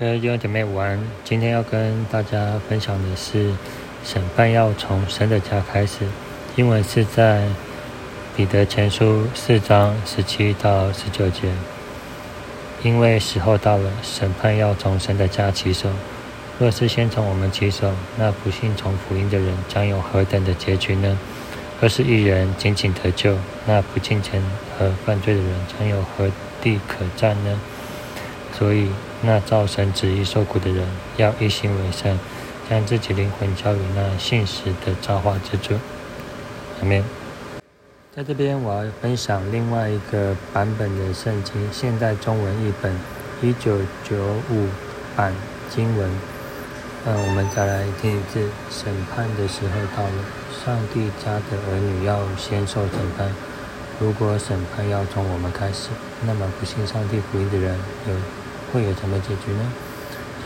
各位弟兄姐妹午安，今天要跟大家分享的是审判要从神的家开始。英文是在彼得前书四章十七到十九节。因为时候到了，审判要从神的家起手。若是先从我们起手，那不信从福音的人将有何等的结局呢？若是一人仅仅得救，那不敬虔和犯罪的人将有何地可站呢？所以，那造神旨意受苦的人，要一心为善，将自己灵魂交予那信实的造化之主。下面，在这边我要分享另外一个版本的圣经，现代中文译本，一九九五版经文。嗯，我们再来听一次：审判的时候到了，上帝家的儿女要先受审判。如果审判要从我们开始，那么不信上帝福音的人有会有什么结局呢？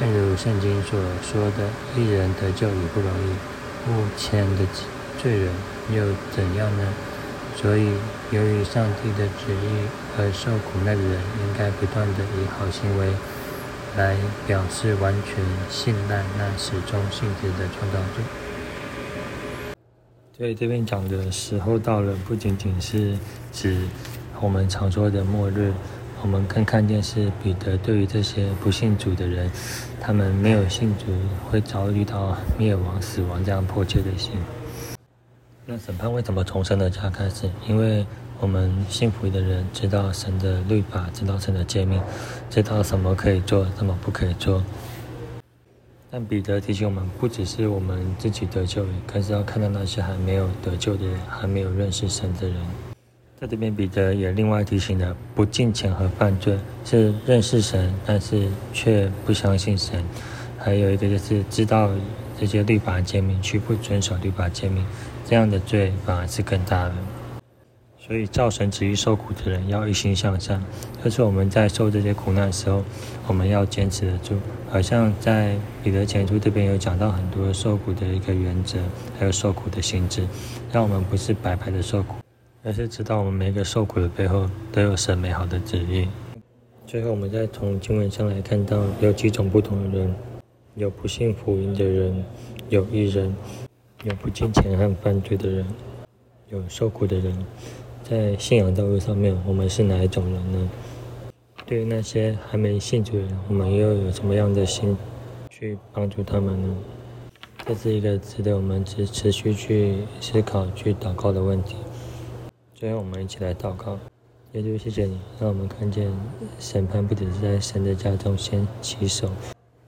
正如圣经所说的：“一人得救也不容易，目前的罪人又怎样呢？”所以，由于上帝的旨意而受苦难的人，应该不断的以好行为。来表示完全信赖那始终信实的创造主。所以这边讲的时候到了，不仅仅是指我们常说的末日，我们更看见是彼得对于这些不信主的人，他们没有信主会遭遇到灭亡、死亡这样迫切的心。那审判为什么从神的家开始？因为我们幸福的人知道神的律法，知道神的诫命，知道什么可以做，什么不可以做。但彼得提醒我们，不只是我们自己得救，更是要看到那些还没有得救的人，还没有认识神的人。在这边，彼得也另外提醒了：不敬虔和犯罪是认识神，但是却不相信神；还有一个就是知道这些律法诫命，却不遵守律法诫命，这样的罪反而是更大的。所以，造神旨意受苦的人要一心向善。就是我们在受这些苦难的时候，我们要坚持得住。好像在彼得前书这边有讲到很多受苦的一个原则，还有受苦的性质，让我们不是白白的受苦，而是知道我们每个受苦的背后都有神美好的旨意。最后，我们再从经文上来看到，有几种不同的人：有不信福音的人，有异人，有不敬虔和犯罪的人，有受苦的人。在信仰道路上面，我们是哪一种人呢？对于那些还没信主的人，我们又有什么样的心去帮助他们呢？这是一个值得我们持持续去思考、去祷告的问题。最后，我们一起来祷告：耶稣，谢谢你，让我们看见审判不只是在神的家中先起手，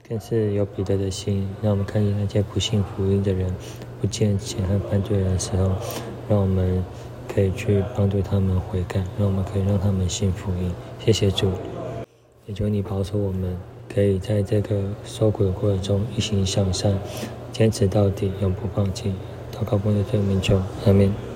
更是有彼得的心，让我们看见那些不信福音的人、不见钱和犯罪人的时候，让我们。可以去帮助他们悔改，让我们可以让他们信福音。谢谢主，也求你保守我们，可以在这个受苦的过程中一心向善，坚持到底，永不放弃。祷告奉耶稣名求，阿门。